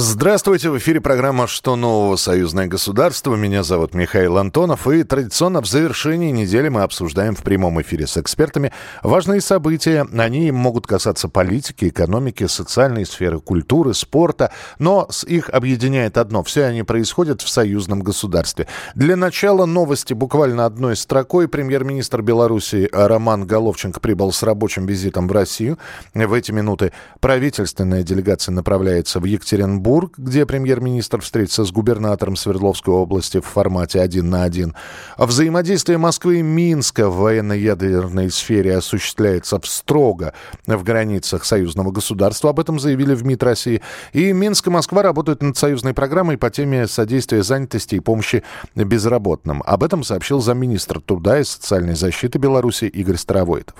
Здравствуйте, в эфире программа «Что нового? Союзное государство». Меня зовут Михаил Антонов. И традиционно в завершении недели мы обсуждаем в прямом эфире с экспертами важные события. Они могут касаться политики, экономики, социальной сферы, культуры, спорта. Но с их объединяет одно. Все они происходят в союзном государстве. Для начала новости буквально одной строкой. Премьер-министр Беларуси Роман Головченко прибыл с рабочим визитом в Россию. В эти минуты правительственная делегация направляется в Екатеринбург Екатеринбург, где премьер-министр встретится с губернатором Свердловской области в формате один на один. Взаимодействие Москвы и Минска в военно-ядерной сфере осуществляется строго в границах союзного государства. Об этом заявили в МИД России. И Минск и Москва работают над союзной программой по теме содействия занятости и помощи безработным. Об этом сообщил замминистра труда и социальной защиты Беларуси Игорь Старовойтов.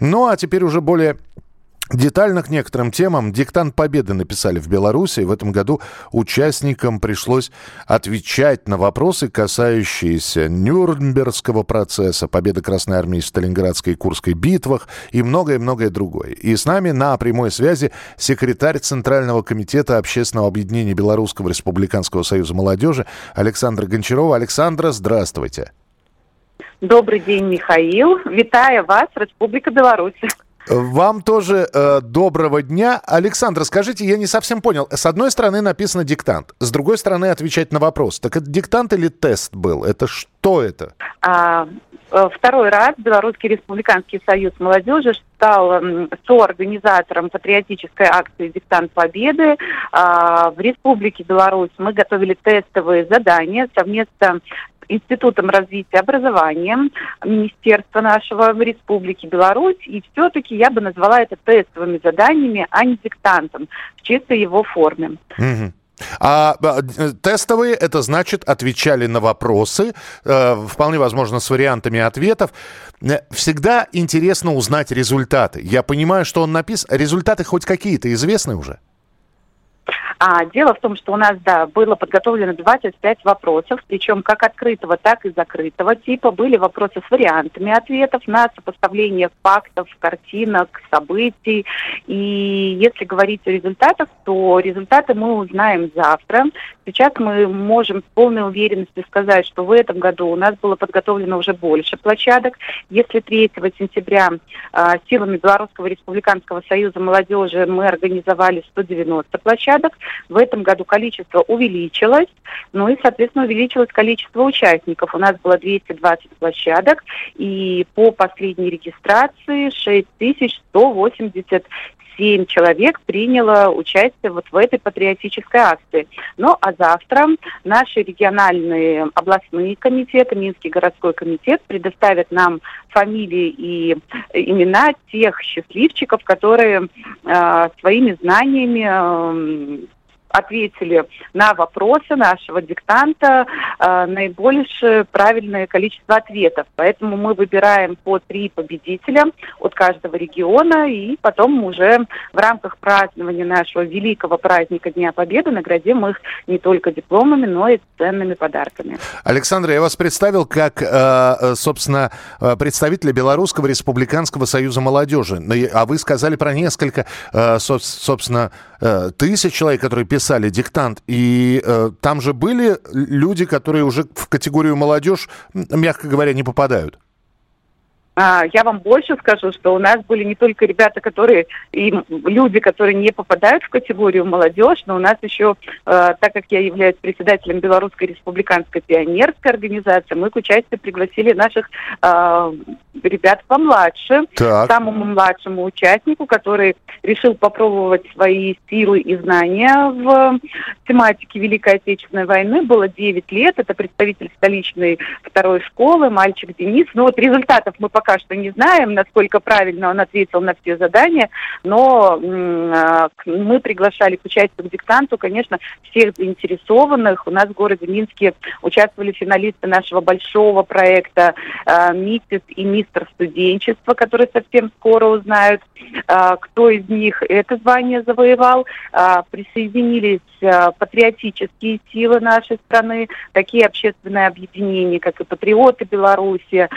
Ну а теперь уже более Детально к некоторым темам диктант победы написали в Беларуси. В этом году участникам пришлось отвечать на вопросы, касающиеся Нюрнбергского процесса, победы Красной Армии в Сталинградской и Курской битвах и многое-многое другое. И с нами на прямой связи секретарь Центрального комитета Общественного объединения Белорусского республиканского союза молодежи Александра Гончарова. Александра, здравствуйте. Добрый день, Михаил. Витаю вас, Республика Беларусь. Вам тоже э, доброго дня. Александр, скажите, я не совсем понял. С одной стороны написано диктант, с другой стороны отвечать на вопрос. Так это диктант или тест был? Это что это? А, э, второй раз Белорусский республиканский союз молодежи стал соорганизатором патриотической акции «Диктант Победы». А, в Республике Беларусь мы готовили тестовые задания совместно Институтом развития образования Министерства нашего в Республике Беларусь. И все-таки я бы назвала это тестовыми заданиями, а не диктантом в чистой его форме. А, а тестовые это значит отвечали на вопросы, э, вполне возможно с вариантами ответов. Э, всегда интересно узнать результаты. Я понимаю, что он написан. Результаты хоть какие-то известны уже? А дело в том, что у нас, да, было подготовлено 25 вопросов, причем как открытого, так и закрытого типа. Были вопросы с вариантами ответов на сопоставление фактов, картинок, событий. И если говорить о результатах, то результаты мы узнаем завтра. Сейчас мы можем с полной уверенностью сказать, что в этом году у нас было подготовлено уже больше площадок. Если 3 сентября э, силами Белорусского республиканского союза молодежи мы организовали 190 площадок, в этом году количество увеличилось, ну и, соответственно, увеличилось количество участников. У нас было 220 площадок, и по последней регистрации 6180 семь человек приняло участие вот в этой патриотической акции. Ну а завтра наши региональные областные комитеты, Минский городской комитет предоставят нам фамилии и имена тех счастливчиков, которые э, своими знаниями э, ответили на вопросы нашего диктанта э, наибольшее правильное количество ответов. Поэтому мы выбираем по три победителя от каждого региона, и потом уже в рамках празднования нашего великого праздника Дня Победы наградим их не только дипломами, но и ценными подарками. Александр, я вас представил как, э, э, собственно, э, представителя Белорусского республиканского союза молодежи. А вы сказали про несколько, собственно, тысяч человек, которые писали писали диктант, и э, там же были люди, которые уже в категорию молодежь, мягко говоря, не попадают. А, я вам больше скажу, что у нас были не только ребята, которые и люди, которые не попадают в категорию молодежь, но у нас еще, э, так как я являюсь председателем Белорусской республиканской пионерской организации, мы к участию пригласили наших э, ребят помладше, так. самому младшему участнику, который решил попробовать свои силы и знания в тематике Великой Отечественной войны. Было 9 лет, это представитель столичной второй школы, мальчик Денис. Ну вот результатов мы пока пока что не знаем, насколько правильно он ответил на все задания, но а, мы приглашали к участию к диктанту, конечно, всех заинтересованных. У нас в городе Минске участвовали финалисты нашего большого проекта э, «Миссис и мистер студенчества», которые совсем скоро узнают, э, кто из них это звание завоевал. Присоединились патриотические силы нашей страны, такие общественные объединения, как и «Патриоты Беларуси»,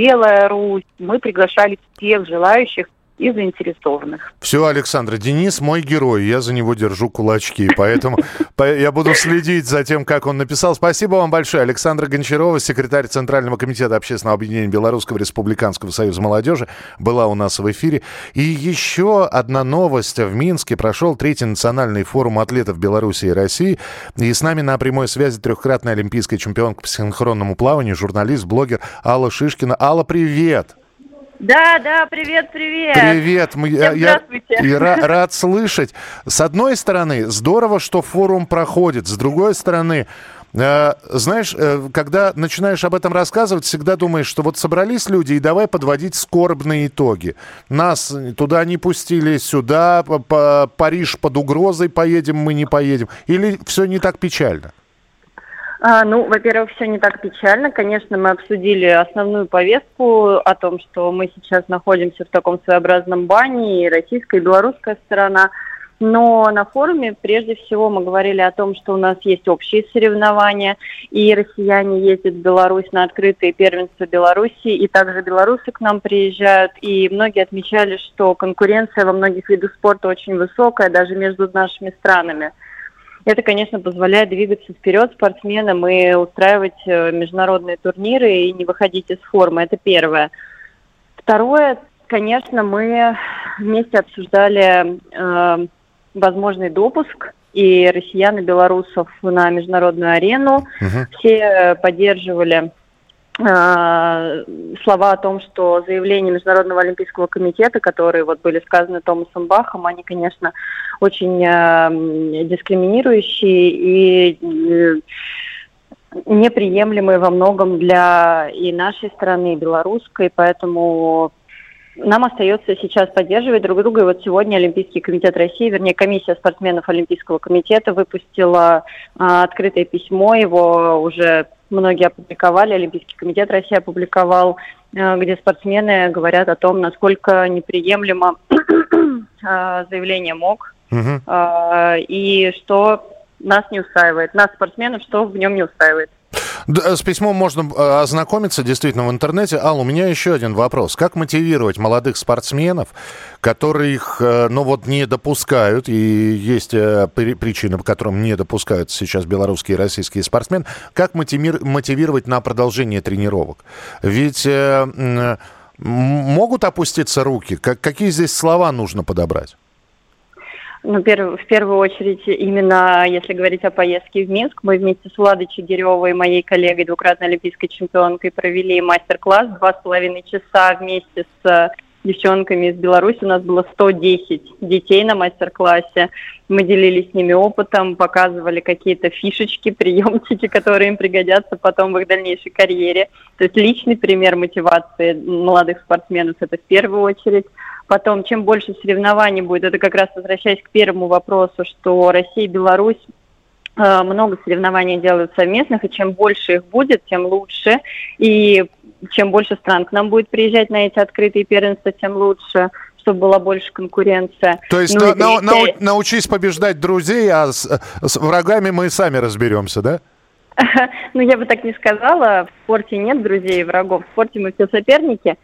Белая Русь. Мы приглашали всех желающих и заинтересованных. Все, Александра, Денис мой герой, я за него держу кулачки, поэтому я буду следить за тем, как он написал. Спасибо вам большое. Александра Гончарова, секретарь Центрального комитета Общественного объединения Белорусского Республиканского союза молодежи, была у нас в эфире. И еще одна новость. В Минске прошел третий национальный форум атлетов Беларуси и России. И с нами на прямой связи трехкратная олимпийская чемпионка по синхронному плаванию, журналист, блогер Алла Шишкина. Алла, привет! Да, да, привет, привет. Привет, мы, Всем я, я рад слышать. С одной стороны, здорово, что форум проходит. С другой стороны, э, знаешь, э, когда начинаешь об этом рассказывать, всегда думаешь, что вот собрались люди и давай подводить скорбные итоги. Нас туда не пустили, сюда, по, по Париж под угрозой поедем, мы не поедем. Или все не так печально? А, ну, во-первых, все не так печально. Конечно, мы обсудили основную повестку о том, что мы сейчас находимся в таком своеобразном бане, и российская, и белорусская сторона. Но на форуме прежде всего мы говорили о том, что у нас есть общие соревнования, и россияне ездят в Беларусь на открытые первенства Беларуси, и также белорусы к нам приезжают, и многие отмечали, что конкуренция во многих видах спорта очень высокая, даже между нашими странами. Это, конечно, позволяет двигаться вперед спортсменам и устраивать э, международные турниры и не выходить из формы. Это первое. Второе, конечно, мы вместе обсуждали э, возможный допуск и россиян, и белорусов на международную арену. Угу. Все поддерживали Э, слова о том, что заявления Международного олимпийского комитета, которые вот были сказаны Томасом Бахом, они, конечно, очень э, дискриминирующие и э, неприемлемые во многом для и нашей страны, и белорусской, поэтому нам остается сейчас поддерживать друг друга. И вот сегодня Олимпийский комитет России, вернее, комиссия спортсменов Олимпийского комитета выпустила а, открытое письмо. Его уже многие опубликовали, Олимпийский комитет России опубликовал, а, где спортсмены говорят о том, насколько неприемлемо а, заявление МОК угу. а, и что нас не устраивает, нас спортсменов, что в нем не устраивает. С письмом можно э, ознакомиться действительно в интернете. Ал, у меня еще один вопрос. Как мотивировать молодых спортсменов, которых, э, ну вот, не допускают, и есть э, причины, по которым не допускают сейчас белорусские и российские спортсмены, как мотивировать на продолжение тренировок? Ведь могут опуститься руки? Какие здесь слова нужно подобрать? Ну, в первую очередь, именно если говорить о поездке в Минск, мы вместе с Владой Чигиревой, моей коллегой, двукратной олимпийской чемпионкой, провели мастер-класс два с половиной часа вместе с девчонками из Беларуси. У нас было 110 детей на мастер-классе. Мы делились с ними опытом, показывали какие-то фишечки, приемчики, которые им пригодятся потом в их дальнейшей карьере. То есть личный пример мотивации молодых спортсменов – это в первую очередь. Потом, чем больше соревнований будет, это как раз возвращаясь к первому вопросу, что Россия и Беларусь э, много соревнований делают совместных, и чем больше их будет, тем лучше. И чем больше стран к нам будет приезжать на эти открытые первенства, тем лучше чтобы была больше конкуренция. То есть ну, на, на, и... научись побеждать друзей, а с, с врагами мы сами разберемся, да? Ну, я бы так не сказала. В спорте нет друзей и врагов. В спорте мы все соперники.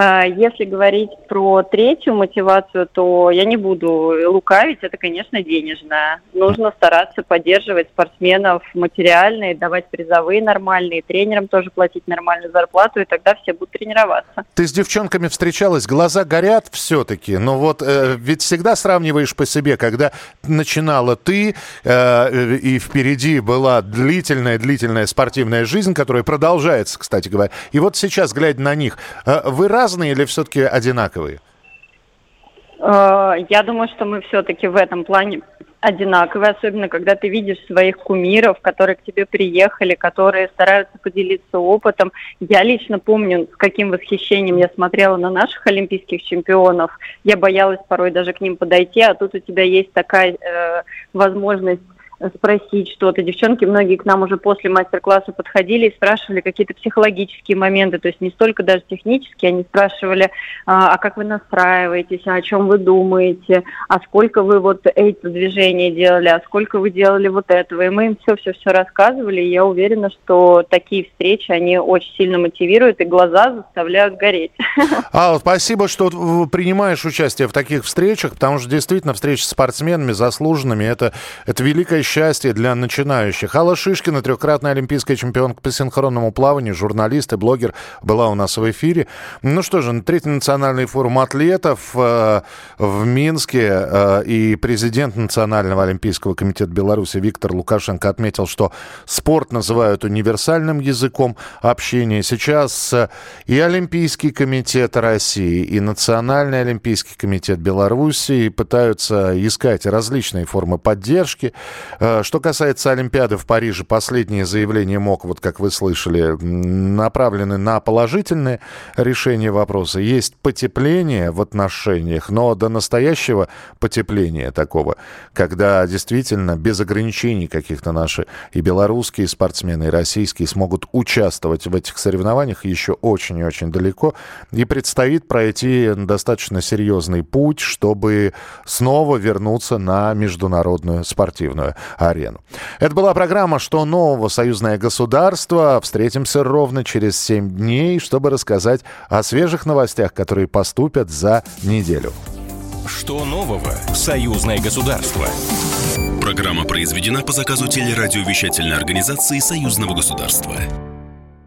А, если говорить про третью мотивацию, то я не буду лукавить, это, конечно, денежная. Нужно стараться поддерживать спортсменов материально давать призовые нормальные, тренерам тоже платить нормальную зарплату, и тогда все будут тренироваться. Ты с девчонками встречалась, глаза горят все-таки, но вот э, ведь всегда сравниваешь по себе, когда начинала ты, э, и впереди была длительная-длительная спортивная жизнь, которая продолжается, кстати говоря, и вот сейчас, глядя на них, э, вы разные или все-таки одинаковые? Э, я думаю, что мы все-таки в этом плане одинаковые, особенно когда ты видишь своих кумиров, которые к тебе приехали, которые стараются поделиться опытом. Я лично помню, с каким восхищением я смотрела на наших олимпийских чемпионов. Я боялась порой даже к ним подойти, а тут у тебя есть такая э, возможность спросить что-то. Девчонки многие к нам уже после мастер-класса подходили и спрашивали какие-то психологические моменты, то есть не столько даже технические, они спрашивали, а, а как вы настраиваетесь, а о чем вы думаете, а сколько вы вот эти движения делали, а сколько вы делали вот этого. И мы им все-все-все рассказывали, и я уверена, что такие встречи, они очень сильно мотивируют, и глаза заставляют гореть. А, спасибо, что принимаешь участие в таких встречах, потому что действительно встречи с спортсменами, заслуженными, это, это великое счастье для начинающих. Алла Шишкина, трехкратная олимпийская чемпионка по синхронному плаванию, журналист и блогер, была у нас в эфире. Ну что же, третий национальный форум атлетов э, в Минске э, и президент Национального олимпийского комитета Беларуси Виктор Лукашенко отметил, что спорт называют универсальным языком общения. Сейчас э, и Олимпийский комитет России, и Национальный олимпийский комитет Беларуси пытаются искать различные формы поддержки. Э, что касается Олимпиады в Париже, последние заявления МОК, вот как вы слышали, направлены на положительное решение вопроса. Есть потепление в отношениях, но до настоящего потепления такого, когда действительно без ограничений каких-то наши и белорусские спортсмены, и российские смогут участвовать в этих соревнованиях еще очень и очень далеко. И предстоит пройти достаточно серьезный путь, чтобы снова вернуться на международную спортивную арену. Это была программа «Что нового? Союзное государство». Встретимся ровно через 7 дней, чтобы рассказать о свежих новостях, которые поступят за неделю. Что нового? Союзное государство. Программа произведена по заказу телерадиовещательной организации Союзного государства.